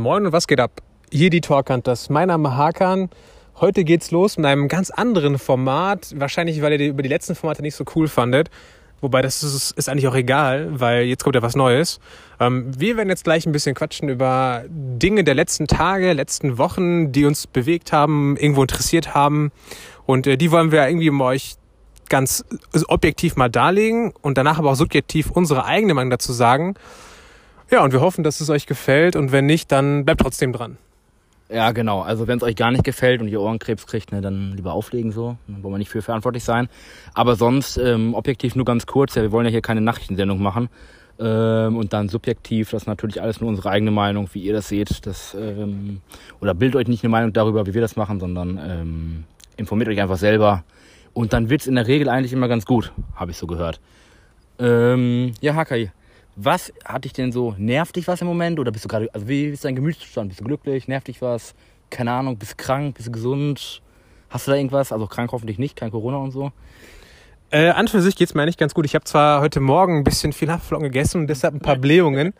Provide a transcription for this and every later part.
Moin und was geht ab? Hier die Talkhunters. Mein Name Hakan. Heute geht's los mit einem ganz anderen Format. Wahrscheinlich, weil ihr über die letzten Formate nicht so cool fandet. Wobei das ist, ist eigentlich auch egal, weil jetzt kommt ja was Neues. Ähm, wir werden jetzt gleich ein bisschen quatschen über Dinge der letzten Tage, letzten Wochen, die uns bewegt haben, irgendwo interessiert haben. Und äh, die wollen wir irgendwie mit euch ganz objektiv mal darlegen und danach aber auch subjektiv unsere eigene Meinung dazu sagen. Ja, und wir hoffen, dass es euch gefällt und wenn nicht, dann bleibt trotzdem dran. Ja, genau. Also wenn es euch gar nicht gefällt und ihr Ohrenkrebs kriegt, ne, dann lieber auflegen so. Dann wollen wir nicht für verantwortlich sein. Aber sonst, ähm, objektiv nur ganz kurz, ja, wir wollen ja hier keine Nachrichtensendung machen. Ähm, und dann subjektiv, das ist natürlich alles nur unsere eigene Meinung, wie ihr das seht. Das, ähm, oder bildet euch nicht eine Meinung darüber, wie wir das machen, sondern ähm, informiert euch einfach selber. Und dann wird's in der Regel eigentlich immer ganz gut, habe ich so gehört. Ähm, ja, Hakai, was hat dich denn so, nervt dich was im Moment? Oder bist du gerade, also wie ist dein Gemütszustand? Bist du glücklich? Nervt dich was? Keine Ahnung, bist du krank? Bist du gesund? Hast du da irgendwas? Also krank hoffentlich nicht, kein Corona und so. Äh, an für sich geht's mir eigentlich ganz gut. Ich habe zwar heute Morgen ein bisschen viel Haferflocken gegessen und deshalb ein paar Blähungen.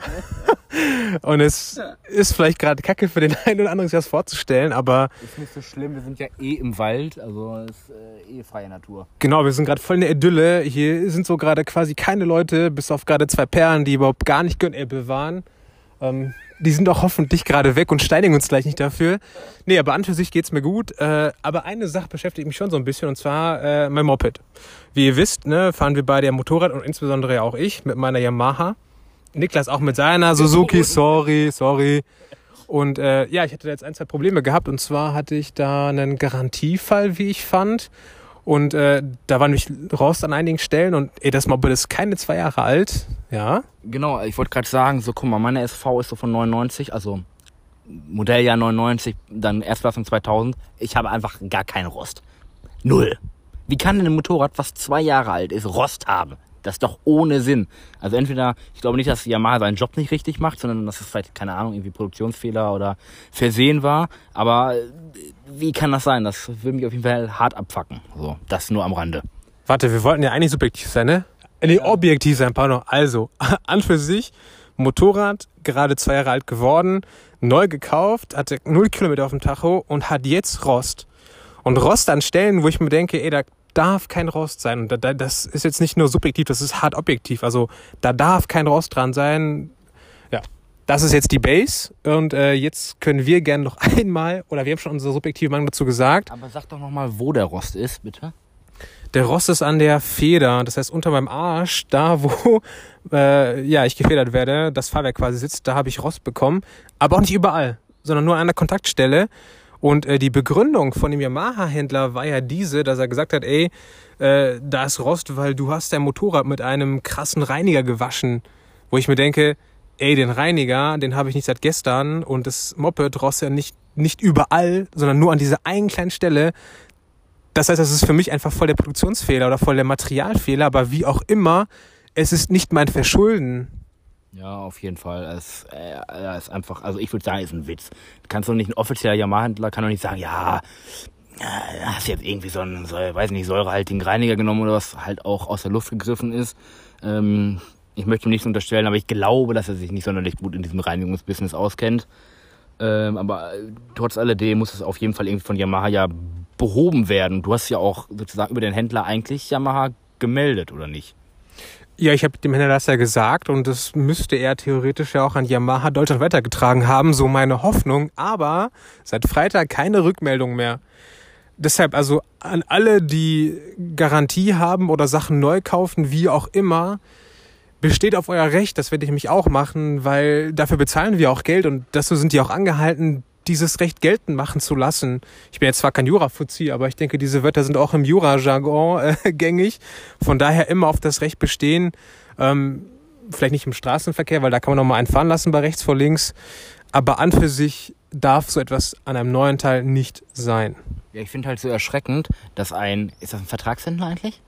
und es ist vielleicht gerade kacke für den einen oder anderen, sich das vorzustellen, aber. Ist nicht so schlimm, wir sind ja eh im Wald, also ist äh, eh freie Natur. Genau, wir sind gerade voll in der Idylle. Hier sind so gerade quasi keine Leute, bis auf gerade zwei Perlen, die überhaupt gar nicht Gönnebbe waren. Ähm, die sind auch hoffentlich gerade weg und steinigen uns gleich nicht dafür. Nee, aber an für sich geht's mir gut. Äh, aber eine Sache beschäftigt mich schon so ein bisschen und zwar äh, mein Moped. Wie ihr wisst, ne, fahren wir beide ja Motorrad und insbesondere ja auch ich mit meiner Yamaha. Niklas auch mit seiner Suzuki, sorry, sorry. Und äh, ja, ich hatte da jetzt ein, zwei Probleme gehabt und zwar hatte ich da einen Garantiefall, wie ich fand. Und äh, da war nämlich Rost an einigen Stellen und ey, das Moped ist keine zwei Jahre alt, ja. Genau, ich wollte gerade sagen, so guck mal, meine SV ist so von 99, also Modelljahr 99, dann Erstklassung 2000. Ich habe einfach gar keinen Rost. Null. Wie kann denn ein Motorrad, was zwei Jahre alt ist, Rost haben? Das ist doch ohne Sinn. Also entweder, ich glaube nicht, dass Yamaha seinen Job nicht richtig macht, sondern dass es vielleicht, keine Ahnung, irgendwie Produktionsfehler oder Versehen war. Aber äh, wie kann das sein? Das würde mich auf jeden Fall hart abfacken. So, das nur am Rande. Warte, wir wollten ja eigentlich subjektiv sein, ne? Nee, ja. objektiv sein, pardon. Also, an für sich, Motorrad, gerade zwei Jahre alt geworden, neu gekauft, hatte null Kilometer auf dem Tacho und hat jetzt Rost. Und Rost an Stellen, wo ich mir denke, ey, da darf kein Rost sein. Und da, das ist jetzt nicht nur subjektiv, das ist hart objektiv. Also da darf kein Rost dran sein. Das ist jetzt die Base. Und äh, jetzt können wir gerne noch einmal, oder wir haben schon unsere subjektive Meinung dazu gesagt. Aber sag doch nochmal, wo der Rost ist, bitte. Der Rost ist an der Feder, das heißt unter meinem Arsch, da wo äh, ja ich gefedert werde, das Fahrwerk quasi sitzt, da habe ich Rost bekommen, aber auch nicht überall, sondern nur an der Kontaktstelle. Und äh, die Begründung von dem Yamaha-Händler war ja diese, dass er gesagt hat, ey, äh, da ist Rost, weil du hast dein Motorrad mit einem krassen Reiniger gewaschen. Wo ich mir denke, ey, den Reiniger, den habe ich nicht seit gestern und das Moped rost ja nicht, nicht überall, sondern nur an dieser einen kleinen Stelle. Das heißt, das ist für mich einfach voll der Produktionsfehler oder voll der Materialfehler, aber wie auch immer, es ist nicht mein Verschulden. Ja, auf jeden Fall. Es äh, ist einfach, also ich würde sagen, ist ein Witz. Kannst du nicht ein offizieller Yamaha-Händler kann doch nicht sagen, ja, äh, hast jetzt irgendwie so einen, so, weiß nicht, säurehaltigen Reiniger genommen oder was halt auch aus der Luft gegriffen ist. Ähm, ich möchte ihm nichts unterstellen, aber ich glaube, dass er sich nicht sonderlich gut in diesem Reinigungsbusiness auskennt. Ähm, aber äh, trotz alledem muss es auf jeden Fall irgendwie von Yamaha ja behoben werden. Du hast ja auch sozusagen über den Händler eigentlich Yamaha gemeldet, oder nicht? Ja, ich habe dem Händler das ja gesagt und das müsste er theoretisch ja auch an Yamaha Deutschland weitergetragen haben, so meine Hoffnung. Aber seit Freitag keine Rückmeldung mehr. Deshalb also an alle, die Garantie haben oder Sachen neu kaufen, wie auch immer, besteht auf euer Recht, das werde ich mich auch machen, weil dafür bezahlen wir auch Geld und dazu sind die auch angehalten, dieses Recht geltend machen zu lassen. Ich bin jetzt zwar kein Jura-Fuzzi, aber ich denke, diese Wörter sind auch im Jura-Jargon äh, gängig. Von daher immer auf das Recht bestehen. Ähm, vielleicht nicht im Straßenverkehr, weil da kann man noch mal einen fahren lassen bei rechts vor links. Aber an für sich darf so etwas an einem neuen Teil nicht sein. Ja, ich finde halt so erschreckend, dass ein, ist das ein Vertragshändler eigentlich?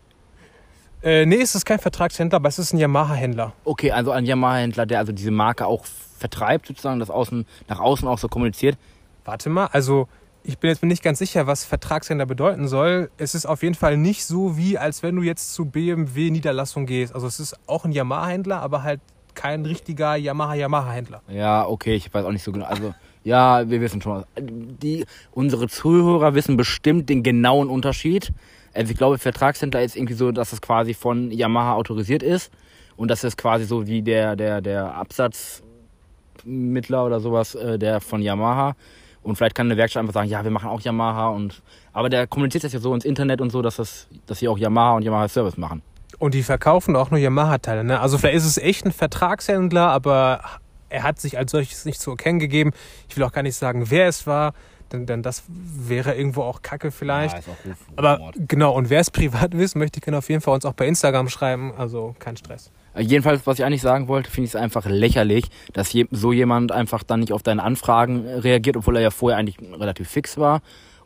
Äh, nee, es ist kein Vertragshändler, aber es ist ein Yamaha-Händler. Okay, also ein Yamaha-Händler, der also diese Marke auch vertreibt, sozusagen, das außen, nach außen auch so kommuniziert. Warte mal, also ich bin jetzt nicht ganz sicher, was Vertragshändler bedeuten soll. Es ist auf jeden Fall nicht so, wie als wenn du jetzt zu BMW Niederlassung gehst. Also es ist auch ein Yamaha-Händler, aber halt kein richtiger Yamaha-Yamaha-Händler. Ja, okay, ich weiß auch nicht so genau. Also, ja, wir wissen schon. Die, unsere Zuhörer wissen bestimmt den genauen Unterschied. Also ich glaube, Vertragshändler ist irgendwie so, dass es quasi von Yamaha autorisiert ist und das ist quasi so wie der, der, der Absatzmittler oder sowas, äh, der von Yamaha. Und vielleicht kann eine Werkstatt einfach sagen, ja, wir machen auch Yamaha und aber der kommuniziert das ja so ins Internet und so, dass das, dass sie auch Yamaha und Yamaha Service machen. Und die verkaufen auch nur Yamaha-Teile, ne? Also vielleicht ist es echt ein Vertragshändler, aber er hat sich als solches nicht zu erkennen gegeben. Ich will auch gar nicht sagen, wer es war, denn, denn das wäre irgendwo auch Kacke vielleicht. Ja, ist auch Ruf, aber genau, und wer es privat wissen möchte, kann auf jeden Fall uns auch bei Instagram schreiben. Also kein Stress. Äh, Jedenfalls, was ich eigentlich sagen wollte, finde ich es einfach lächerlich, dass so jemand einfach dann nicht auf deine Anfragen äh, reagiert, obwohl er ja vorher eigentlich relativ fix war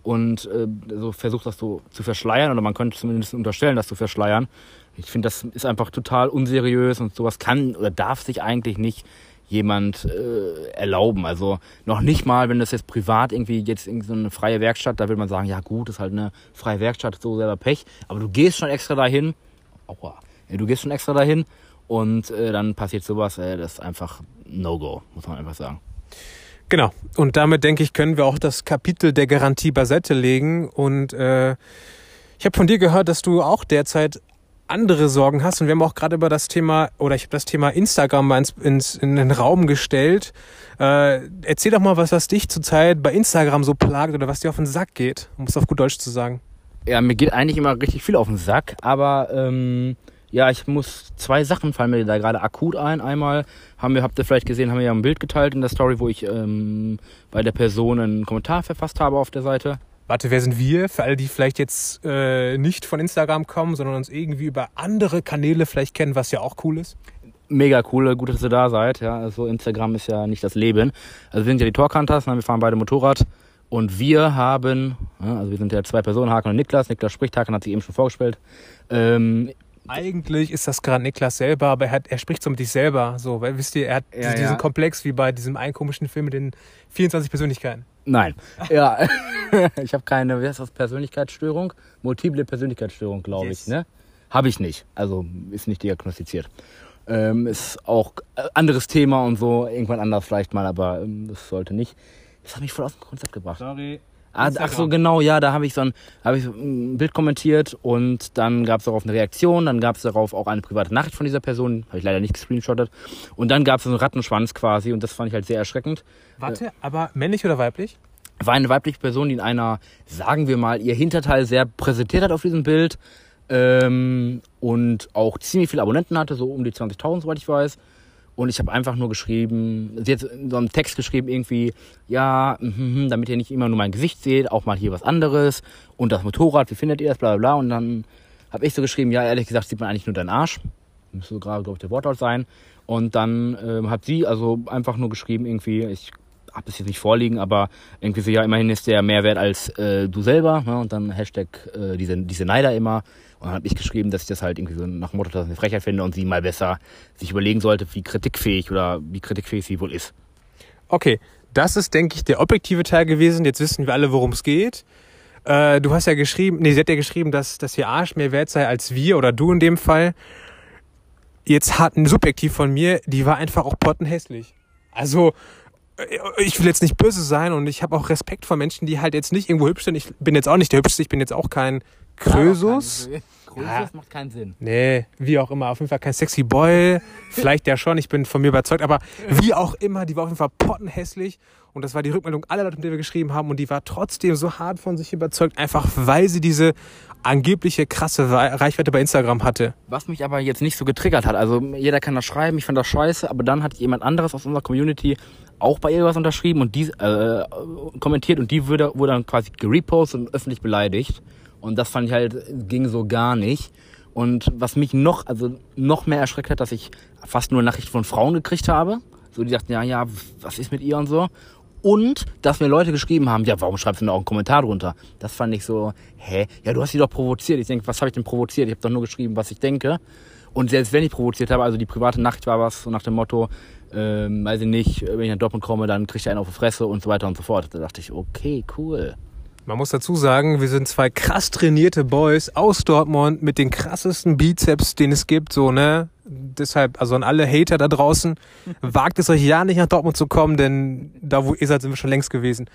und äh, so versucht, das so zu verschleiern oder man könnte zumindest unterstellen, das zu verschleiern. Ich finde, das ist einfach total unseriös und sowas kann oder darf sich eigentlich nicht jemand äh, erlauben. Also noch nicht mal, wenn das jetzt privat irgendwie jetzt irgendwie so eine freie Werkstatt, da will man sagen, ja gut, ist halt eine freie Werkstatt, so selber Pech. Aber du gehst schon extra dahin, aua, du gehst schon extra dahin und äh, dann passiert sowas, äh, das ist einfach No-Go, muss man einfach sagen. Genau. Und damit denke ich, können wir auch das Kapitel der Garantie beiseite legen. Und äh, ich habe von dir gehört, dass du auch derzeit andere Sorgen hast. Und wir haben auch gerade über das Thema, oder ich habe das Thema Instagram mal ins, ins, in den Raum gestellt. Äh, erzähl doch mal, was, was dich zurzeit bei Instagram so plagt oder was dir auf den Sack geht, um es auf gut Deutsch zu sagen. Ja, mir geht eigentlich immer richtig viel auf den Sack, aber ähm, ja, ich muss zwei Sachen fallen mir da gerade akut ein. Einmal haben wir, habt ihr vielleicht gesehen, haben wir ja ein Bild geteilt in der Story, wo ich ähm, bei der Person einen Kommentar verfasst habe auf der Seite. Warte, wer sind wir? Für alle, die vielleicht jetzt äh, nicht von Instagram kommen, sondern uns irgendwie über andere Kanäle vielleicht kennen, was ja auch cool ist. Mega cool, gut, dass ihr da seid. Ja, also Instagram ist ja nicht das Leben. Also wir sind ja die Torkantas, ne? wir fahren beide Motorrad und wir haben, also wir sind ja zwei Personen, Hakan und Niklas. Niklas spricht, Hakan hat sich eben schon vorgestellt. Ähm, Eigentlich ist das gerade Niklas selber, aber er, hat, er spricht so mit sich selber. So, weil wisst ihr, er hat Ja, diesen ja. Komplex wie bei diesem einen komischen Film mit den 24 Persönlichkeiten. Nein. Ja, ich habe keine, wie heißt das, Persönlichkeitsstörung? Multiple Persönlichkeitsstörung, glaube Yes. ich, ne? Habe ich nicht. Also ist nicht diagnostiziert. Ähm, ist auch äh, anderes Thema und so, irgendwann anders vielleicht mal, aber ähm, das sollte nicht. Das hat mich voll aus dem Konzept gebracht. Sorry. Ah, ach so, genau, ja, da habe ich so ein, habe ich so ein Bild kommentiert und dann gab es darauf eine Reaktion, dann gab es darauf auch eine private Nachricht von dieser Person, habe ich leider nicht gescreenshottet. Und dann gab es so einen Rattenschwanz quasi und das fand ich halt sehr erschreckend. Warte, aber männlich oder weiblich? war eine weibliche Person, die in einer, sagen wir mal, ihr Hinterteil sehr präsentiert hat auf diesem Bild ähm, und auch ziemlich viele Abonnenten hatte, so um die 20.000, soweit ich weiß. Und ich habe einfach nur geschrieben, sie hat so einen Text geschrieben, irgendwie, ja, mhm, damit ihr nicht immer nur mein Gesicht seht, auch mal hier was anderes. Und das Motorrad, wie findet ihr das, bla bla bla. Und dann habe ich so geschrieben, ja, ehrlich gesagt sieht man eigentlich nur deinen Arsch. Müsste so gerade, glaube ich, der Wortlaut sein. Und dann ähm, hat sie also einfach nur geschrieben, irgendwie, ich habe es jetzt nicht vorliegen, aber irgendwie so, ja, immerhin ist der mehr wert als äh, du selber. Ne? Und dann Hashtag äh, diese, diese Neider immer. Und dann habe ich geschrieben, dass ich das halt irgendwie so nach dem Motto, dass ich eine Frechheit finde und sie mal besser sich überlegen sollte, wie kritikfähig oder wie kritikfähig sie wohl ist. Okay, das ist, denke ich, der objektive Teil gewesen. Jetzt wissen wir alle, worum es geht. Äh, du hast ja geschrieben, nee, sie hat ja geschrieben, dass, dass ihr Arsch mehr wert sei als wir oder du in dem Fall. Jetzt hat ein Subjektiv von mir, die war einfach auch pottenhässlich. Also, äh, ich will jetzt nicht böse sein und ich habe auch Respekt vor Menschen, die halt jetzt nicht irgendwo hübsch sind. Ich bin jetzt auch nicht der Hübschste, ich bin jetzt auch kein Krösus. Krösus Ja. macht keinen Sinn. Nee, wie auch immer. Auf jeden Fall kein sexy Boy. Vielleicht ja schon, ich bin von mir überzeugt. Aber wie auch immer, die war auf jeden Fall pottenhässlich. Und das war die Rückmeldung aller Leute, mit denen wir geschrieben haben. Und die war trotzdem so hart von sich überzeugt, einfach weil sie diese angebliche krasse Re- Reichweite bei Instagram hatte. Was mich aber jetzt nicht so getriggert hat, also jeder kann das schreiben, ich fand das scheiße, aber dann hat jemand anderes aus unserer Community auch bei ihr was unterschrieben und die äh, kommentiert und die wurde, wurde dann quasi gerepostet und öffentlich beleidigt. Und das fand ich halt, ging so gar nicht. Und was mich noch, also noch mehr erschreckt hat, dass ich fast nur Nachrichten von Frauen gekriegt habe. So, die sagten, ja, ja, was ist mit ihr und so. Und dass mir Leute geschrieben haben, ja, warum schreibst du denn auch einen Kommentar drunter? Das fand ich so, hä? Ja, du hast sie doch provoziert. Ich denke, was habe ich denn provoziert? Ich habe doch nur geschrieben, was ich denke. Und selbst wenn ich provoziert habe, also die private Nachricht war was so nach dem Motto, ähm, weiß ich nicht, wenn ich nach Dortmund komme, dann kriegt er einen auf die Fresse und so weiter und so fort. Da dachte ich, okay, cool. Man muss dazu sagen, wir sind zwei krass trainierte Boys aus Dortmund mit den krassesten Bizeps, den es gibt, so, ne? Deshalb, also an alle Hater da draußen, wagt es euch ja nicht nach Dortmund zu kommen, denn da, wo ihr seid, sind wir schon längst gewesen.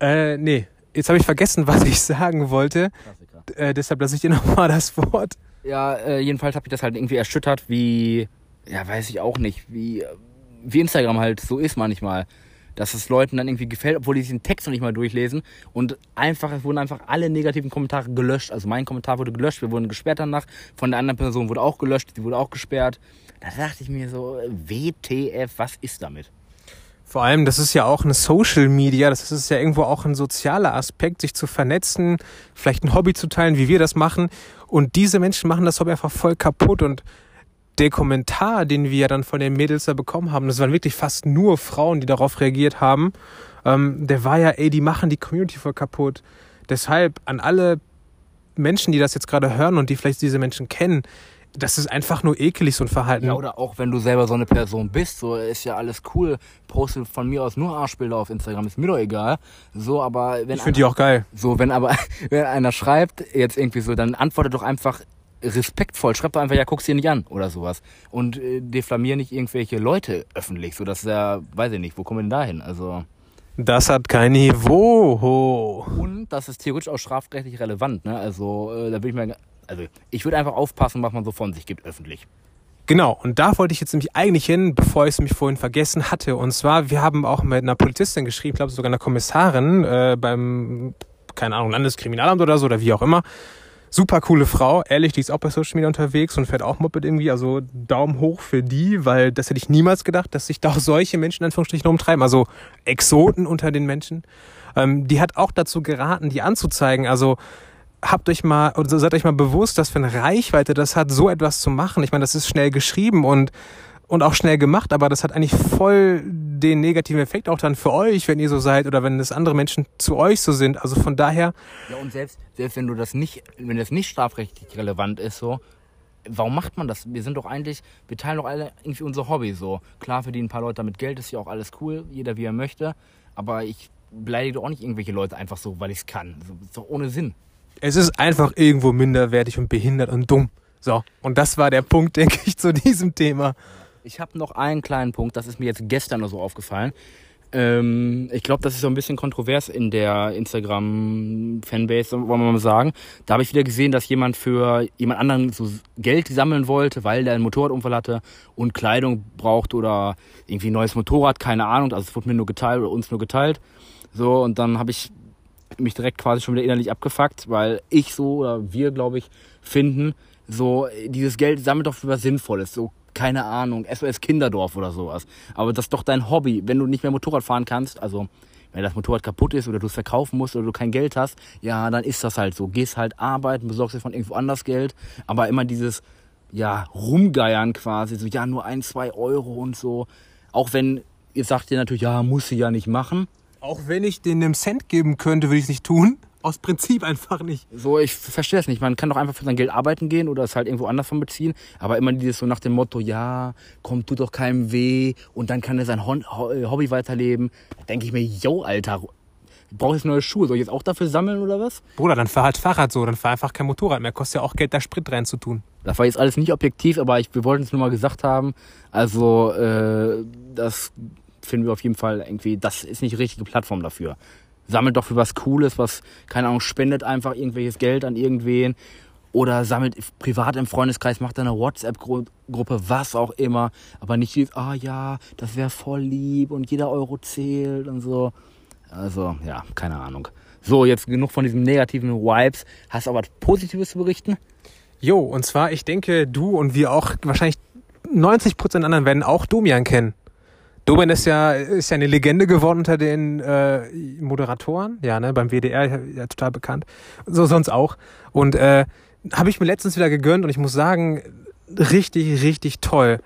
Äh, nee, jetzt habe ich vergessen, was ich sagen wollte. Äh, deshalb lasse ich dir nochmal das Wort. Ja, äh, jedenfalls hat mich das halt irgendwie erschüttert, wie, ja, weiß ich auch nicht, wie, wie Instagram halt so ist manchmal. Dass es Leuten dann irgendwie gefällt, obwohl die den Text noch nicht mal durchlesen. Und einfach, es wurden einfach alle negativen Kommentare gelöscht. Also mein Kommentar wurde gelöscht, wir wurden gesperrt danach. Von der anderen Person wurde auch gelöscht, die wurde auch gesperrt. Da dachte ich mir so, WTF, was ist damit? Vor allem, das ist ja auch eine Social Media, das ist ja irgendwo auch ein sozialer Aspekt, sich zu vernetzen, vielleicht ein Hobby zu teilen, wie wir das machen. Und diese Menschen machen das Hobby einfach voll kaputt. Und der Kommentar, den wir dann von den Mädels da bekommen haben, das waren wirklich fast nur Frauen, die darauf reagiert haben, ähm, der war ja, ey, die machen die Community voll kaputt. Deshalb an alle Menschen, die das jetzt gerade hören und die vielleicht diese Menschen kennen, das ist einfach nur ekelig, so ein Verhalten. Ja, oder auch wenn du selber so eine Person bist, so ist ja alles cool. Poste von mir aus nur Arschbilder auf Instagram, ist mir doch egal. So, aber wenn. Ich finde die auch geil. So, wenn aber, wenn einer schreibt, jetzt irgendwie so, dann antworte doch einfach respektvoll. Schreib doch einfach, ja, guck's dir nicht an oder sowas. Und äh, deflamier nicht irgendwelche Leute öffentlich. So, das ist ja, weiß ich nicht, wo kommen wir denn da hin? Also. Das hat kein Niveau. Und das ist theoretisch auch strafrechtlich relevant, ne? Also, äh, da will ich mir, also, ich würde einfach aufpassen, was man so von sich gibt öffentlich. Genau, und da wollte ich jetzt nämlich eigentlich hin, bevor ich es mich vorhin vergessen hatte. Und zwar, wir haben auch mit einer Polizistin geschrieben, ich glaube sogar einer Kommissarin äh, beim, keine Ahnung, Landeskriminalamt oder so oder wie auch immer. Super coole Frau, ehrlich, die ist auch bei Social Media unterwegs und fährt auch Moped irgendwie. Also Daumen hoch für die, weil das hätte ich niemals gedacht, dass sich da auch solche Menschen in Anführungsstrichen umtreiben. Also Exoten unter den Menschen. Ähm, die hat auch dazu geraten, die anzuzeigen. Also habt euch mal, oder seid euch mal bewusst, dass für eine Reichweite das hat, so etwas zu machen. Ich meine, das ist schnell geschrieben und, und auch schnell gemacht, aber das hat eigentlich voll den negativen Effekt auch dann für euch, wenn ihr so seid oder wenn es andere Menschen zu euch so sind. Also von daher. Ja, und selbst, selbst wenn du das nicht, wenn das nicht strafrechtlich relevant ist, so, warum macht man das? Wir sind doch eigentlich, wir teilen doch alle irgendwie unser Hobby so. Klar verdienen ein paar Leute damit Geld, ist ja auch alles cool, jeder wie er möchte. Aber ich beleidige doch auch nicht irgendwelche Leute einfach so, weil ich es kann. So, ist doch ohne Sinn. Es ist einfach irgendwo minderwertig und behindert und dumm. So, und das war der Punkt, denke ich, zu diesem Thema. Ich habe noch einen kleinen Punkt, das ist mir jetzt gestern nur so aufgefallen. Ähm, ich glaube, das ist so ein bisschen kontrovers in der Instagram-Fanbase, wollen wir mal sagen. Da habe ich wieder gesehen, dass jemand für jemand anderen so Geld sammeln wollte, weil der einen Motorradunfall hatte und Kleidung braucht oder irgendwie ein neues Motorrad, keine Ahnung. Also es wurde mir nur geteilt oder uns nur geteilt. So, und dann habe ich mich direkt quasi schon wieder innerlich abgefuckt, weil ich so oder wir, glaube ich, finden, so dieses Geld sammelt doch für was Sinnvolles. So keine Ahnung, SOS Kinderdorf oder sowas. Aber das ist doch dein Hobby. Wenn du nicht mehr Motorrad fahren kannst, also wenn das Motorrad kaputt ist oder du es verkaufen musst oder du kein Geld hast, ja, dann ist das halt so. Gehst halt arbeiten, besorgst dir von irgendwo anders Geld. Aber immer dieses, ja, rumgeiern quasi, so, ja, nur ein, zwei Euro und so. Auch wenn ihr sagt dir natürlich, ja, muss sie ja nicht machen. Auch wenn ich denen einen Cent geben könnte, würde ich es nicht tun. Aus Prinzip einfach nicht. So, ich verstehe das nicht. Man kann doch einfach für sein Geld arbeiten gehen oder es halt irgendwo anders von beziehen. Aber immer dieses so nach dem Motto, ja, komm, tut doch keinem weh und dann kann er sein Hobby weiterleben. Da denke ich mir, yo, Alter, brauche ich neue Schuhe? Soll ich jetzt auch dafür sammeln oder was? Bruder, dann fahr halt Fahrrad so, dann fahr einfach kein Motorrad mehr. Kostet ja auch Geld, da Sprit rein zu tun. Das war jetzt alles nicht objektiv, aber ich, wir wollten es nur mal gesagt haben. Also, äh, das finden wir auf jeden Fall irgendwie, das ist nicht die richtige Plattform dafür sammelt doch für was Cooles, was, keine Ahnung, spendet einfach irgendwelches Geld an irgendwen oder sammelt privat im Freundeskreis, macht eine WhatsApp-Gruppe, was auch immer, aber nicht dieses, ah ja, das wäre voll lieb und jeder Euro zählt und so. Also, ja, keine Ahnung. So, jetzt genug von diesen negativen Vibes. Hast du aber was Positives zu berichten? Jo, und zwar, ich denke, du und wir auch, wahrscheinlich 90% anderen werden auch Domian kennen. Domen ist ja, ist ja eine Legende geworden unter den äh, Moderatoren, ja, ne, beim WDR ja, total bekannt. So sonst auch. Und äh, habe ich mir letztens wieder gegönnt und ich muss sagen, richtig, richtig toll.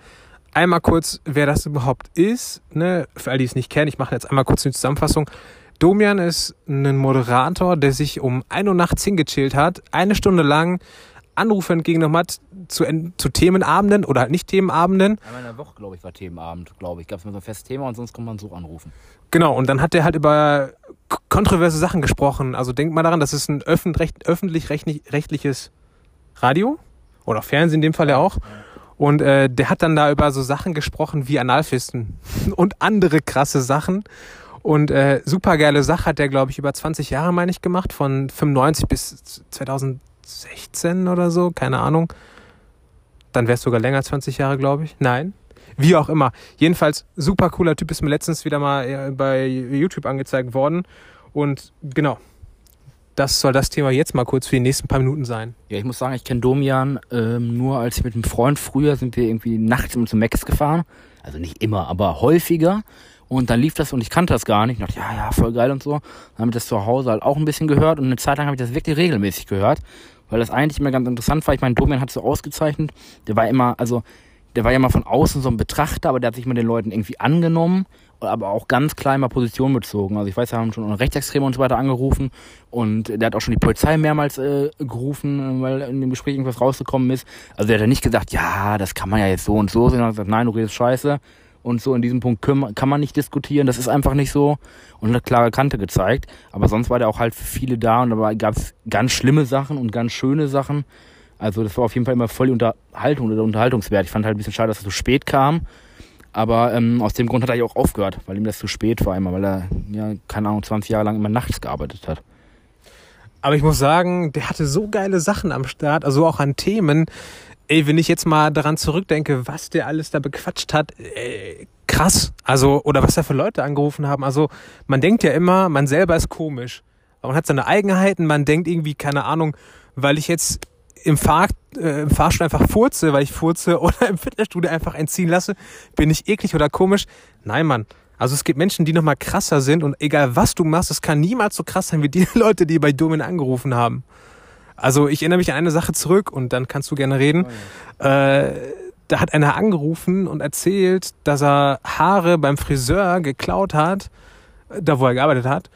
Einmal kurz, wer das überhaupt ist, ne, für all die es nicht kennen, ich mache jetzt einmal kurz eine Zusammenfassung. Domian ist ein Moderator, der sich um ein Uhr nachts hingechillt hat, eine Stunde lang Anrufe entgegengenommen hat zu, zu Themenabenden oder halt nicht Themenabenden. Einmal in der Woche, glaube ich, war Themenabend, glaube ich. Gab es mal so ein festes Thema und sonst kommt man so anrufen. Genau, und dann hat er halt über kontroverse Sachen gesprochen. Also denkt mal daran, das ist ein öffentlich-rechtliches Radio oder Fernsehen in dem Fall ja auch. Und äh, der hat dann da über so Sachen gesprochen wie Analfisten und andere krasse Sachen. Und äh, super geile Sache hat der, glaube ich, über 20 Jahre, meine ich, gemacht, von 95 bis 2016 oder so, keine Ahnung. Dann wäre es sogar länger, 20 Jahre, glaube ich. Nein. Wie auch immer. Jedenfalls super cooler Typ, ist mir letztens wieder mal äh, bei YouTube angezeigt worden. Und genau, das soll das Thema jetzt mal kurz für die nächsten paar Minuten sein. Ja, ich muss sagen, ich kenne Domian ähm, nur als ich mit einem Freund früher sind wir irgendwie nachts zum Max gefahren. Also nicht immer, aber häufiger. Und dann lief das und ich kannte das gar nicht. Ich dachte, ja, ja, voll geil und so. Dann habe ich das zu Hause halt auch ein bisschen gehört und eine Zeit lang habe ich das wirklich regelmäßig gehört, weil das eigentlich immer ganz interessant war. Ich meine, Domian hat so ausgezeichnet. Der war immer, also der war ja mal von außen so ein Betrachter, aber der hat sich mit den Leuten irgendwie angenommen, aber auch ganz klein mal Position bezogen. Also ich weiß, wir haben schon Rechtsextreme und so weiter angerufen und der hat auch schon die Polizei mehrmals äh, gerufen, weil in dem Gespräch irgendwas rausgekommen ist. Also der hat ja nicht gesagt, ja, das kann man ja jetzt so und so, sondern hat gesagt, nein, du redest scheiße. Und so in diesem Punkt kann man nicht diskutieren, das ist einfach nicht so. Und eine klare Kante gezeigt. Aber sonst war der auch halt für viele da und dabei gab es ganz schlimme Sachen und ganz schöne Sachen. Also das war auf jeden Fall immer voll Unterhaltung oder Unterhaltungswert. Ich fand halt ein bisschen schade, dass es so spät kam. Aber ähm, aus dem Grund hat er ja auch aufgehört, weil ihm das zu spät war immer, weil er, ja, keine Ahnung, 20 Jahre lang immer nachts gearbeitet hat. Aber ich muss sagen, der hatte so geile Sachen am Start, also auch an Themen. Ey, wenn ich jetzt mal daran zurückdenke, was der alles da bequatscht hat, ey, krass. Also, oder was da für Leute angerufen haben. Also, man denkt ja immer, man selber ist komisch. Man hat seine Eigenheiten, man denkt irgendwie, keine Ahnung, weil ich jetzt im, Fahr äh, im Fahrstuhl einfach furze, weil ich furze oder im Fitnessstudio einfach entziehen lasse, bin ich eklig oder komisch. Nein, Mann. Also es gibt Menschen, die noch mal krasser sind und egal was du machst, es kann niemals so krass sein wie die Leute, die bei Domin angerufen haben. Also ich erinnere mich an eine Sache zurück und dann kannst du gerne reden. Oh ja. äh, da hat einer angerufen und erzählt, dass er Haare beim Friseur geklaut hat, da wo er gearbeitet hat,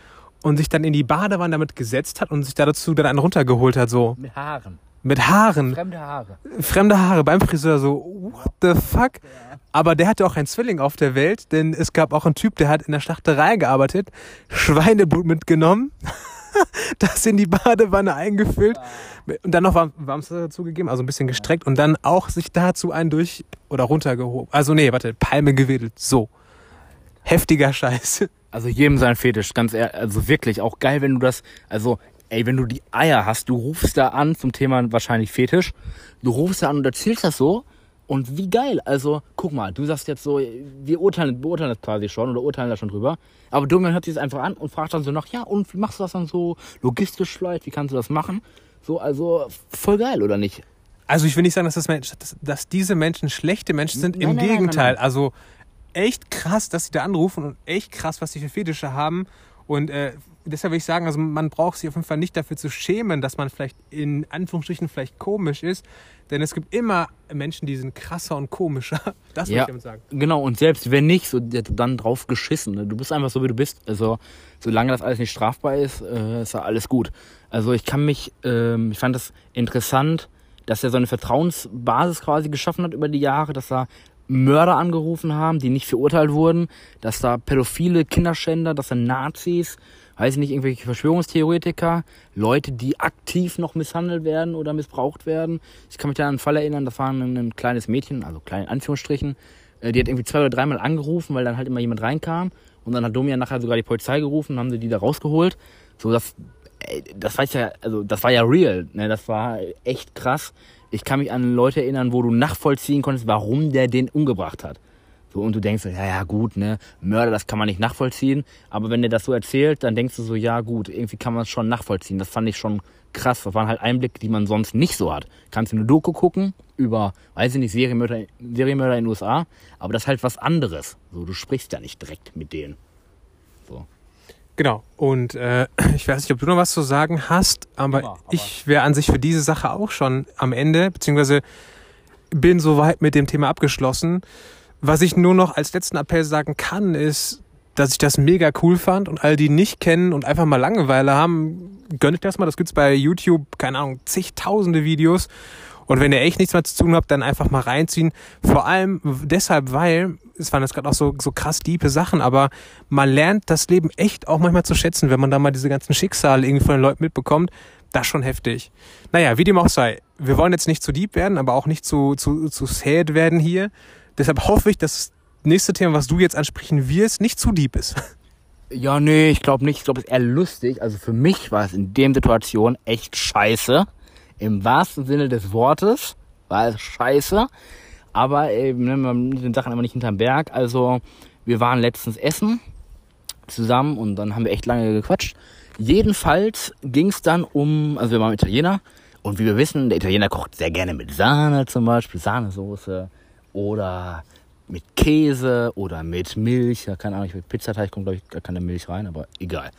und sich dann in die Badewanne damit gesetzt hat und sich dazu dann einen runtergeholt hat, so. Mit Haaren. Mit Haaren. Fremde Haare. Fremde Haare beim Friseur, so, what the fuck? Aber der hatte auch einen Zwilling auf der Welt, denn es gab auch einen Typ, der hat in der Schlachterei gearbeitet, Schweineblut mitgenommen, das in die Badewanne eingefüllt ja. und dann noch Warmwasser dazugegeben, also ein bisschen gestreckt und dann auch sich dazu einen durch oder runtergehoben. Also nee, warte, Palme gewedelt, so. Heftiger Scheiß. Also jedem sein Fetisch, ganz ehrlich, also wirklich auch geil, wenn du das, also ey, wenn du die Eier hast, du rufst da an zum Thema wahrscheinlich Fetisch, du rufst da an und erzählst das so und wie geil. Also, guck mal, du sagst jetzt so, wir urteilen, beurteilen das quasi schon oder urteilen da schon drüber. Aber Domian hört sich das einfach an und fragt dann so nach, ja, und wie machst du das dann so logistisch vielleicht? Wie kannst du das machen? So, also voll geil, oder nicht? Also ich will nicht sagen, dass, das Mensch, dass, dass diese Menschen schlechte Menschen sind. Nein, Im nein, Gegenteil. Nein, also echt krass, dass sie da anrufen und echt krass, was sie für Fetische haben. Und äh, deshalb will ich sagen, also man braucht sich auf jeden Fall nicht dafür zu schämen, dass man vielleicht in Anführungsstrichen vielleicht komisch ist. Denn es gibt immer Menschen, die sind krasser und komischer. Das ja, ich damit sagen. Genau, und selbst wenn nicht, so dann drauf geschissen. Ne? Du bist einfach so, wie du bist. Also, solange das alles nicht strafbar ist, äh, ist ja alles gut. Also ich kann mich, ähm, ich fand das interessant, dass er so eine Vertrauensbasis quasi geschaffen hat über die Jahre, dass er Mörder angerufen haben, die nicht verurteilt wurden, dass da pädophile Kinderschänder, dass da Nazis, weiß ich nicht, irgendwelche Verschwörungstheoretiker, Leute, die aktiv noch misshandelt werden oder missbraucht werden. Ich kann mich da an einen Fall erinnern, das war ein, ein kleines Mädchen, also klein in Anführungsstrichen, äh, die hat irgendwie zwei oder dreimal angerufen, weil dann halt immer jemand reinkam. Und dann hat Domian nachher sogar die Polizei gerufen, haben sie die da rausgeholt. So, das, das war ja, also das war ja real, ne? Das war echt krass. Ich kann mich an Leute erinnern, wo du nachvollziehen konntest, warum der den umgebracht hat. So, und du denkst, ja, ja, gut, ne, Mörder, das kann man nicht nachvollziehen. Aber wenn der das so erzählt, dann denkst du so, ja, gut, irgendwie kann man es schon nachvollziehen. Das fand ich schon krass. Das waren halt Einblicke, die man sonst nicht so hat. Kannst du eine Doku gucken über, weiß ich nicht, Serienmörder, Serienmörder in den USA, aber das ist halt was anderes. So, du sprichst ja nicht direkt mit denen. Genau. Und äh, ich weiß nicht, ob du noch was zu sagen hast, aber, aber, aber. ich wäre an sich für diese Sache auch schon am Ende, beziehungsweise bin soweit mit dem Thema abgeschlossen. Was ich nur noch als letzten Appell sagen kann, ist, dass ich das mega cool fand und all die nicht kennen und einfach mal Langeweile haben, gönnt euch das mal. Das gibt's bei YouTube, keine Ahnung, zigtausende Videos. Und wenn ihr echt nichts mehr zu tun habt, dann einfach mal reinziehen. Vor allem deshalb, weil, es waren jetzt gerade auch so, so krass diepe Sachen, aber man lernt das Leben echt auch manchmal zu schätzen, wenn man da mal diese ganzen Schicksale irgendwie von den Leuten mitbekommt. Das schon heftig. Naja, wie dem auch sei. Wir wollen jetzt nicht zu deep werden, aber auch nicht zu, zu, zu sad werden hier. Deshalb hoffe ich, dass das nächste Thema, was du jetzt ansprechen wirst, nicht zu deep ist. Ja, nee, ich glaube nicht. Ich glaube, es ist eher lustig. Also für mich war es in dem Situation echt scheiße. Im wahrsten Sinne des Wortes war es scheiße. Aber eben, ne, man nimmt den Sachen immer nicht hinterm Berg. Also wir waren letztens essen zusammen und dann haben wir echt lange gequatscht. Jedenfalls ging es dann um, also wir waren Italiener und wie wir wissen, der Italiener kocht sehr gerne mit Sahne zum Beispiel, Sahnesoße oder mit Käse oder mit Milch. Ja, keine Ahnung, mit Pizzateig kommt, glaube ich, gar keine Milch rein, aber egal.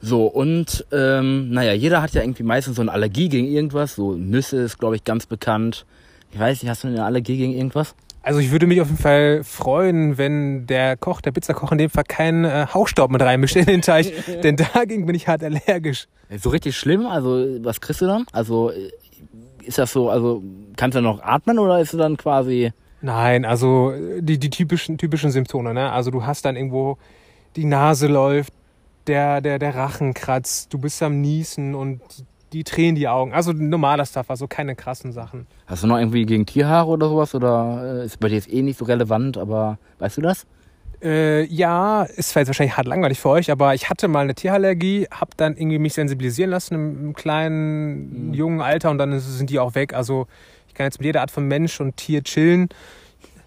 So, und ähm, naja, jeder hat ja irgendwie meistens so eine Allergie gegen irgendwas. So Nüsse ist, glaube ich, ganz bekannt. Ich weiß nicht, hast du eine Allergie gegen irgendwas? Also ich würde mich auf jeden Fall freuen, wenn der Koch, der Pizzakoch in dem Fall keinen äh, Hausstaub mit reinmischt in den Teig, denn dagegen bin ich hart allergisch. So richtig schlimm? Also was kriegst du dann? Also äh, ist das so, also kannst du noch atmen oder ist du dann quasi... Nein, also die, die typischen, typischen Symptome, ne? Also du hast dann irgendwo, die Nase läuft, der, der, der Rachen kratzt, du bist am Niesen und die tränen die Augen. Also normaler Stuff, also keine krassen Sachen. Hast du noch irgendwie gegen Tierhaare oder sowas? Oder äh, ist bei dir jetzt eh nicht so relevant, aber weißt du das? Äh, ja, ist jetzt wahrscheinlich hart langweilig für euch, aber ich hatte mal eine Tierallergie, hab dann irgendwie mich sensibilisieren lassen im, im kleinen, mhm. jungen Alter und dann sind die auch weg. Also ich kann jetzt mit jeder Art von Mensch und Tier chillen.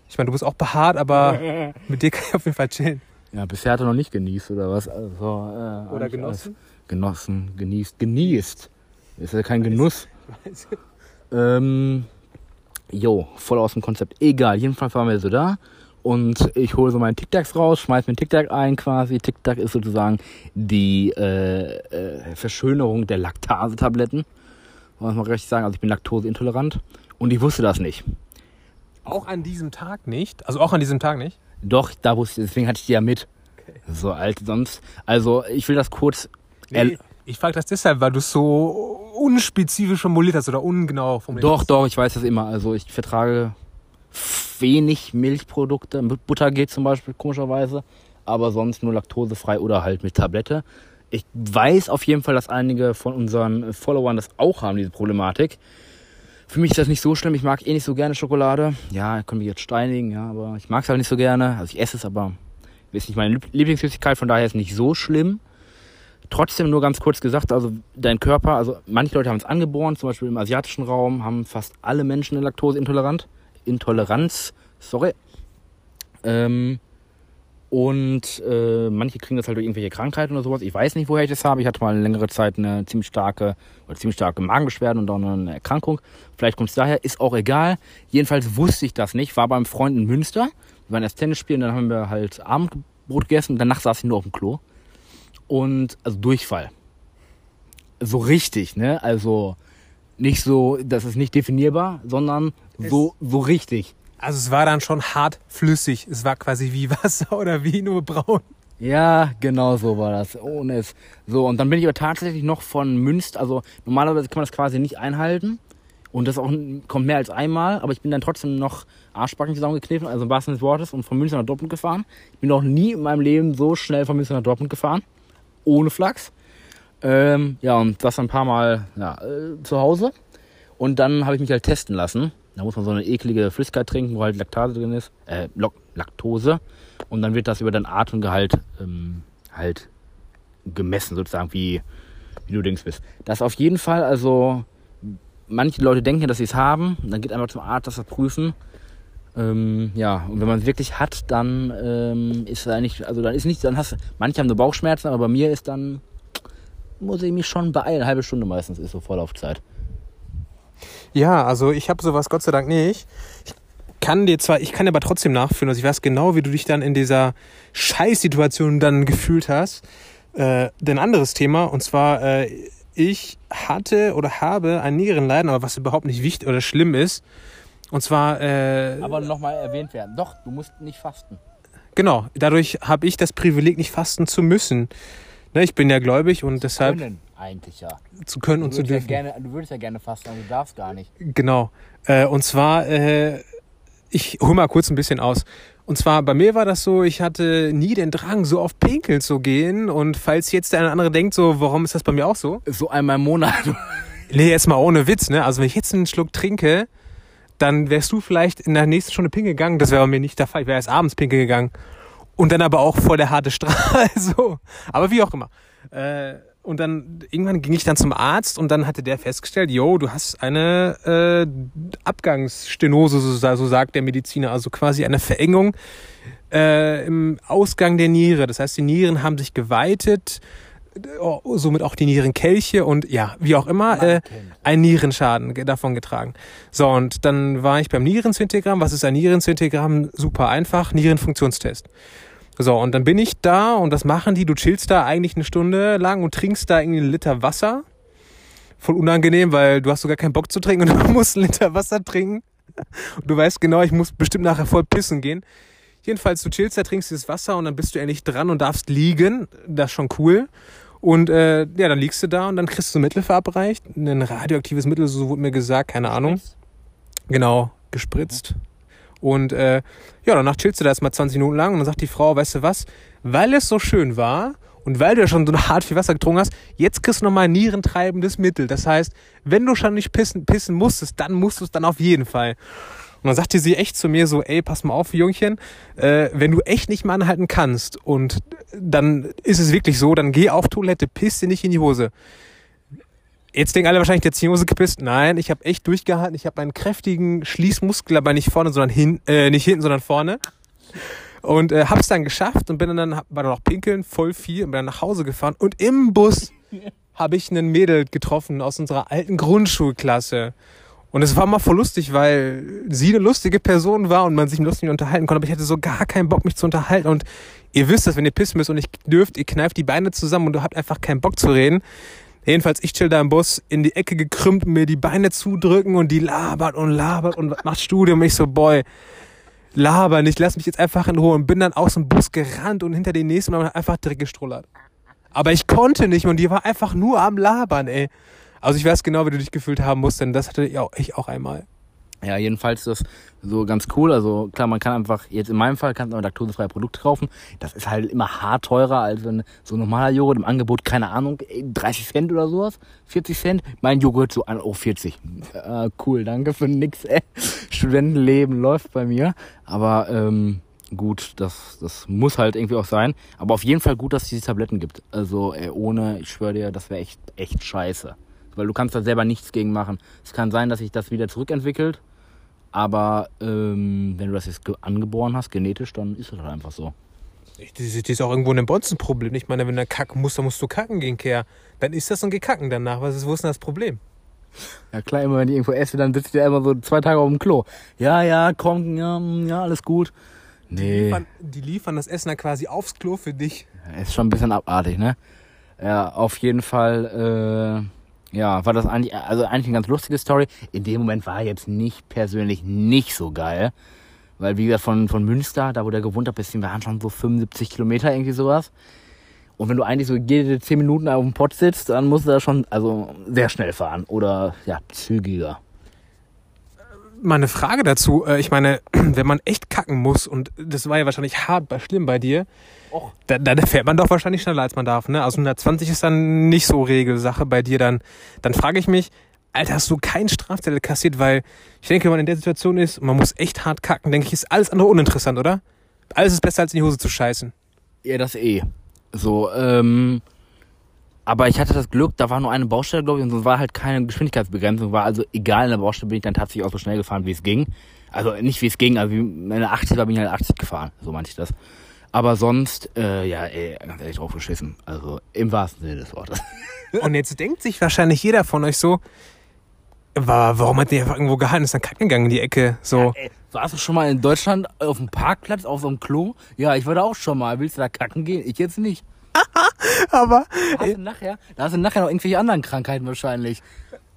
Ich meine, du bist auch behaart, aber mit dir kann ich auf jeden Fall chillen. Ja, bisher hat er noch nicht genießt oder was? Also, äh, oder genossen? Genossen, genießt, genießt. Ist ja kein Genuss. ähm, jo, voll aus dem Konzept. Egal, jedenfalls waren wir so da. Und ich hole so meinen Tic-Tacs raus, schmeiß mir einen Tic-Tac ein quasi. Tic-Tac ist sozusagen die äh, äh, Verschönerung der Laktasetabletten. Muss man richtig sagen, also ich bin laktoseintolerant. Und ich wusste das nicht. Auch an diesem Tag nicht? Also auch an diesem Tag nicht? Doch, da wusste ich, deswegen hatte ich die ja mit. Okay. So alt sonst. Also ich will das kurz. Nee, ich frage das deshalb, weil du es so unspezifisch formuliert hast oder ungenau formuliert Doch, hast. doch, ich weiß das immer. Also ich vertrage wenig Milchprodukte. Butter geht zum Beispiel komischerweise, aber sonst nur laktosefrei oder halt mit Tablette. Ich weiß auf jeden Fall, dass einige von unseren Followern das auch haben, diese Problematik. Für mich ist das nicht so schlimm. Ich mag eh nicht so gerne Schokolade. Ja, können mich jetzt steinigen, ja, aber ich mag es halt nicht so gerne. Also ich esse es, aber ist nicht meine Lieblingssüßigkeit, von daher ist es nicht so schlimm. Trotzdem nur ganz kurz gesagt, also dein Körper, also manche Leute haben es angeboren, zum Beispiel im asiatischen Raum haben fast alle Menschen eine Laktoseintolerant. Intoleranz, sorry. Ähm, und äh, manche kriegen das halt durch irgendwelche Krankheiten oder sowas. Ich weiß nicht, woher ich das habe. Ich hatte mal eine längere Zeit eine ziemlich starke oder ziemlich starke Magenbeschwerden und auch eine Erkrankung. Vielleicht kommt es daher, ist auch egal. Jedenfalls wusste ich das nicht. War beim Freund in Münster. Wir waren erst Tennis spielen, dann haben wir halt Abendbrot gegessen. Danach saß ich nur auf dem Klo und also Durchfall. So richtig, ne? Also nicht so, das ist nicht definierbar, sondern so, so richtig. Also es war dann schon hart flüssig. Es war quasi wie Wasser oder wie nur braun. Ja, genau so war das. Ohne es. So, und dann bin ich aber tatsächlich noch von Münster, also normalerweise kann man das quasi nicht einhalten. Und das auch kommt mehr als einmal, aber ich bin dann trotzdem noch Arschbacken zusammengekniffen, also im wahrsten Sinne des Wortes, und von Münster nach Dortmund gefahren. Ich bin noch nie in meinem Leben so schnell von Münster nach Dortmund gefahren ohne Flachs. Ähm, ja, und das ein paar Mal ja, äh, zu Hause. Und dann habe ich mich halt testen lassen. Da muss man so eine eklige Flüssigkeit trinken, wo halt Laktase drin ist, äh, Laktose. Und dann wird das über dein Atemgehalt ähm, halt gemessen, sozusagen, wie, wie du denkst bist. Das auf jeden Fall, also manche Leute denken, dass sie es haben. Dann geht einfach zum Arzt, das prüfen. Ähm, ja, und wenn man es wirklich hat, dann ähm, ist eigentlich, also dann ist nicht, dann hast manche haben nur Bauchschmerzen, aber bei mir ist dann, muss ich mich schon beeilen. Eine halbe Stunde meistens ist so Vorlaufzeit. Ja, also ich habe sowas Gott sei Dank nicht. Ich kann dir zwar, ich kann aber trotzdem nachfühlen, also ich weiß genau, wie du dich dann in dieser Scheißsituation dann gefühlt hast. Äh, ein anderes Thema, und zwar, äh, ich hatte oder habe ein Nierenleiden, aber was überhaupt nicht wichtig oder schlimm ist. Und zwar. Äh, Aber nochmal erwähnt werden. Doch, du musst nicht fasten. Genau, dadurch habe ich das Privileg, nicht fasten zu müssen. Ne, ich bin ja gläubig und deshalb. Können eigentlich ja. Zu können und zu dürfen. Ja gerne, du würdest ja gerne fasten, aber du darfst gar nicht. Genau. Äh, und zwar, äh, ich hol mal kurz ein bisschen aus. Und zwar bei mir war das so, ich hatte nie den Drang, so auf Pinkeln zu gehen. Und falls jetzt der eine oder andere denkt, so, warum ist das bei mir auch so? So einmal im Monat. Nee, jetzt mal ohne Witz, ne? Also wenn ich jetzt einen Schluck trinke, dann wärst du vielleicht in der nächsten Stunde pinkeln gegangen. Das wäre bei mir nicht der Fall. Ich wäre erst abends pinkeln gegangen. Und dann aber auch vor der harte Strahl. so. Aber wie auch immer. Äh, und dann irgendwann ging ich dann zum Arzt und dann hatte der festgestellt, yo, du hast eine äh, Abgangsstenose, so, so sagt der Mediziner, also quasi eine Verengung äh, im Ausgang der Niere. Das heißt, die Nieren haben sich geweitet, äh, somit auch die Nierenkelche und ja, wie auch immer, äh, ein Nierenschaden davon getragen. So, und dann war ich beim Nierenzyntogramm. Was ist ein Nierenzyntogramm? Super einfach, Nierenfunktionstest. So, und dann bin ich da und das machen die. Du chillst da eigentlich eine Stunde lang und trinkst da irgendwie einen Liter Wasser. Voll unangenehm, weil du hast sogar keinen Bock zu trinken und du musst einen Liter Wasser trinken. Und du weißt genau, ich muss bestimmt nachher voll pissen gehen. Jedenfalls, du chillst da, trinkst dieses Wasser und dann bist du endlich dran und darfst liegen. Das ist schon cool. Und äh, ja, dann liegst du da und dann kriegst du Mittel verabreicht. Ein radioaktives Mittel, so wurde mir gesagt, keine Ahnung. Genau, gespritzt. Und äh, ja, danach chillst du da erstmal 20 Minuten lang und dann sagt die Frau, weißt du was, weil es so schön war und weil du ja schon so hart viel Wasser getrunken hast, jetzt kriegst du nochmal ein nierentreibendes Mittel. Das heißt, wenn du schon nicht pissen, pissen musstest, dann musst du es dann auf jeden Fall. Und dann sagte sie echt zu mir so, ey, pass mal auf, Jungchen, äh, wenn du echt nicht mal anhalten kannst und dann ist es wirklich so, dann geh auf Toilette, piss dir nicht in die Hose. Jetzt denken alle wahrscheinlich, der hat die Hose gepisst. Nein, ich habe echt durchgehalten. Ich habe einen kräftigen Schließmuskel, aber nicht vorne, sondern hin, äh, nicht hinten, sondern vorne. Und äh, hab's dann geschafft und bin dann, war dann noch pinkeln, voll viel, und bin dann nach Hause gefahren. Und im Bus habe ich einen Mädel getroffen aus unserer alten Grundschulklasse. Und es war mal voll lustig, weil sie eine lustige Person war und man sich lustig unterhalten konnte, aber ich hatte so gar keinen Bock, mich zu unterhalten. Und ihr wisst das, wenn ihr pissen müsst und ich dürft, ihr kneift die Beine zusammen und du habt einfach keinen Bock zu reden, Jedenfalls, ich chill da im Bus, in die Ecke gekrümmt, mir die Beine zudrücken und die labert und labert und macht Studium. Ich so, boy, laber nicht, lass mich jetzt einfach in Ruhe und bin dann aus dem Bus gerannt und hinter den nächsten und einfach direkt gestrullert. Aber ich konnte nicht und die war einfach nur am Labern, ey. Also ich weiß genau, wie du dich gefühlt haben musst, denn das hatte ich auch, ich auch einmal. Ja, jedenfalls ist das so ganz cool. Also klar, man kann einfach, jetzt in meinem Fall kannst du laktosefreie Produkte kaufen. Das ist halt immer hart teurer als wenn so ein normaler Joghurt im Angebot, keine Ahnung, 30 Cent oder sowas, 40 Cent. Mein Joghurt so 1,40 Euro. Äh, cool, danke für nix, ey. Studentenleben läuft bei mir. Aber ähm, gut, das, das muss halt irgendwie auch sein. Aber auf jeden Fall gut, dass es diese Tabletten gibt. Also ey, ohne, ich schwöre dir, das wäre echt, echt scheiße. Weil du kannst da selber nichts gegen machen. Es kann sein, dass sich das wieder zurückentwickelt aber ähm, wenn du das jetzt angeboren hast, genetisch, dann ist das halt einfach so. Das ist auch irgendwo ein Bonzenproblem. Ich meine, wenn du kacken musst, dann musst du kacken gehen, Kehr. Dann ist das ein Gekacken danach. Was ist, wo ist denn das Problem? Ja klar, immer wenn ich irgendwo esse, dann sitzt ihr immer so zwei Tage auf dem Klo. Ja, ja, komm, ja, ja alles gut. Nee. Die liefern, die liefern das Essen dann quasi aufs Klo für dich. Ja, ist schon ein bisschen abartig, ne? Ja, auf jeden Fall, äh, ja, war das eigentlich, also eigentlich eine ganz lustige Story. In dem Moment war jetzt nicht persönlich nicht so geil. Weil, wie gesagt, von, von Münster, da wo der gewohnt hat, bis wir waren schon so 75 Kilometer, irgendwie sowas. Und wenn du eigentlich so jede 10 Minuten auf dem Pott sitzt, dann musst du da schon, also sehr schnell fahren. Oder, ja, zügiger mal eine Frage dazu. Äh, ich meine, wenn man echt kacken muss, und das war ja wahrscheinlich hart schlimm bei dir, Och. Da, da fährt man doch wahrscheinlich schneller, als man darf. Ne? Also 120 ist dann nicht so Regelsache bei dir. Dann, dann frage ich mich, Alter, hast du keinen Strafzettel kassiert? Weil ich denke, wenn man in der Situation ist und man muss echt hart kacken, denke ich, ist alles andere uninteressant, oder? Alles ist besser, als in die Hose zu scheißen. Ja, das eh. So, ähm, aber ich hatte das Glück, da war nur eine Baustelle, glaube ich, und es war halt keine Geschwindigkeitsbegrenzung. War also egal, in der Baustelle bin ich dann tatsächlich auch so schnell gefahren, wie es ging. Also nicht wie es ging, also wie meine 80 war, bin ich halt 80 gefahren. So meinte ich das. Aber sonst, äh, ja, ey, ganz ehrlich drauf geschissen. Also im wahrsten Sinne des Wortes. und jetzt denkt sich wahrscheinlich jeder von euch so, warum hat der einfach irgendwo gehalten? Ist dann kacken gegangen in die Ecke. So. Ja, ey, warst du schon mal in Deutschland auf dem Parkplatz, auf so einem Klo? Ja, ich war da auch schon mal. Willst du da kacken gehen? Ich jetzt nicht. Aber. Da hast, du nachher, da hast du nachher noch irgendwelche anderen Krankheiten wahrscheinlich.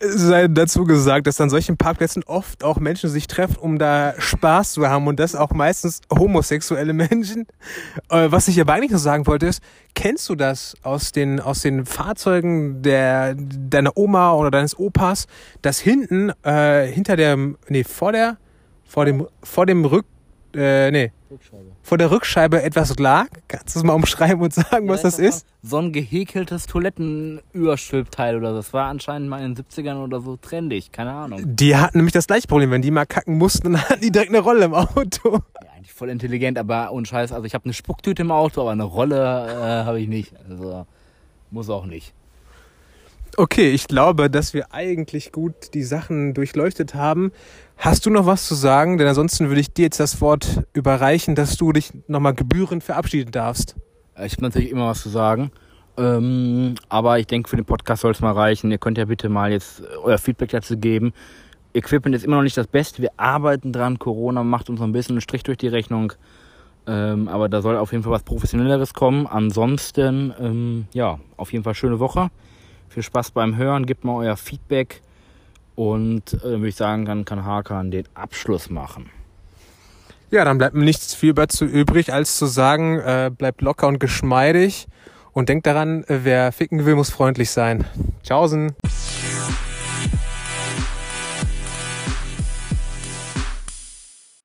Es sei dazu gesagt, dass an solchen Parkplätzen oft auch Menschen sich treffen, um da Spaß zu haben und das auch meistens homosexuelle Menschen. Äh, was ich aber eigentlich noch sagen wollte ist, kennst du das aus den, aus den Fahrzeugen der, deiner Oma oder deines Opas, dass hinten, äh, hinter der, nee, vor der, vor dem, vor dem Rück, äh, nee, Rückscheibe. Vor der Rückscheibe etwas lag. Kannst du es mal umschreiben und sagen, was das ist? So ein gehäkeltes Toilettenüberschwebteil oder so. Das war anscheinend mal in den 70ern oder so trendig. Keine Ahnung. Die hatten nämlich das gleiche Problem. Wenn die mal kacken mussten, dann hatten die direkt eine Rolle im Auto. Ja, eigentlich voll intelligent, aber ohne Scheiß. Also ich habe eine Spucktüte im Auto, aber eine Rolle äh, habe ich nicht. Also muss auch nicht. Okay, ich glaube, dass wir eigentlich gut die Sachen durchleuchtet haben. Hast du noch was zu sagen? Denn ansonsten würde ich dir jetzt das Wort überreichen, dass du dich nochmal gebührend verabschieden darfst. Äh, Ich habe natürlich immer was zu sagen. Ähm, aber ich denke, für den Podcast soll es mal reichen. Ihr könnt ja bitte mal jetzt äh, euer Feedback dazu geben. Equipment ist immer noch nicht das Beste. Wir arbeiten dran. Corona macht uns ein bisschen einen Strich durch die Rechnung. Ähm, aber da soll auf jeden Fall was Professionelleres kommen. Ansonsten, ähm, ja, auf jeden Fall schöne Woche. Viel Spaß beim Hören. Gebt mal euer Feedback. Und äh, würde ich sagen, dann kann Hakan den Abschluss machen. Ja, dann bleibt mir nichts viel dazu übrig, als zu sagen, äh, bleibt locker und geschmeidig und denkt daran, äh, wer ficken will, muss freundlich sein. Tschaußen.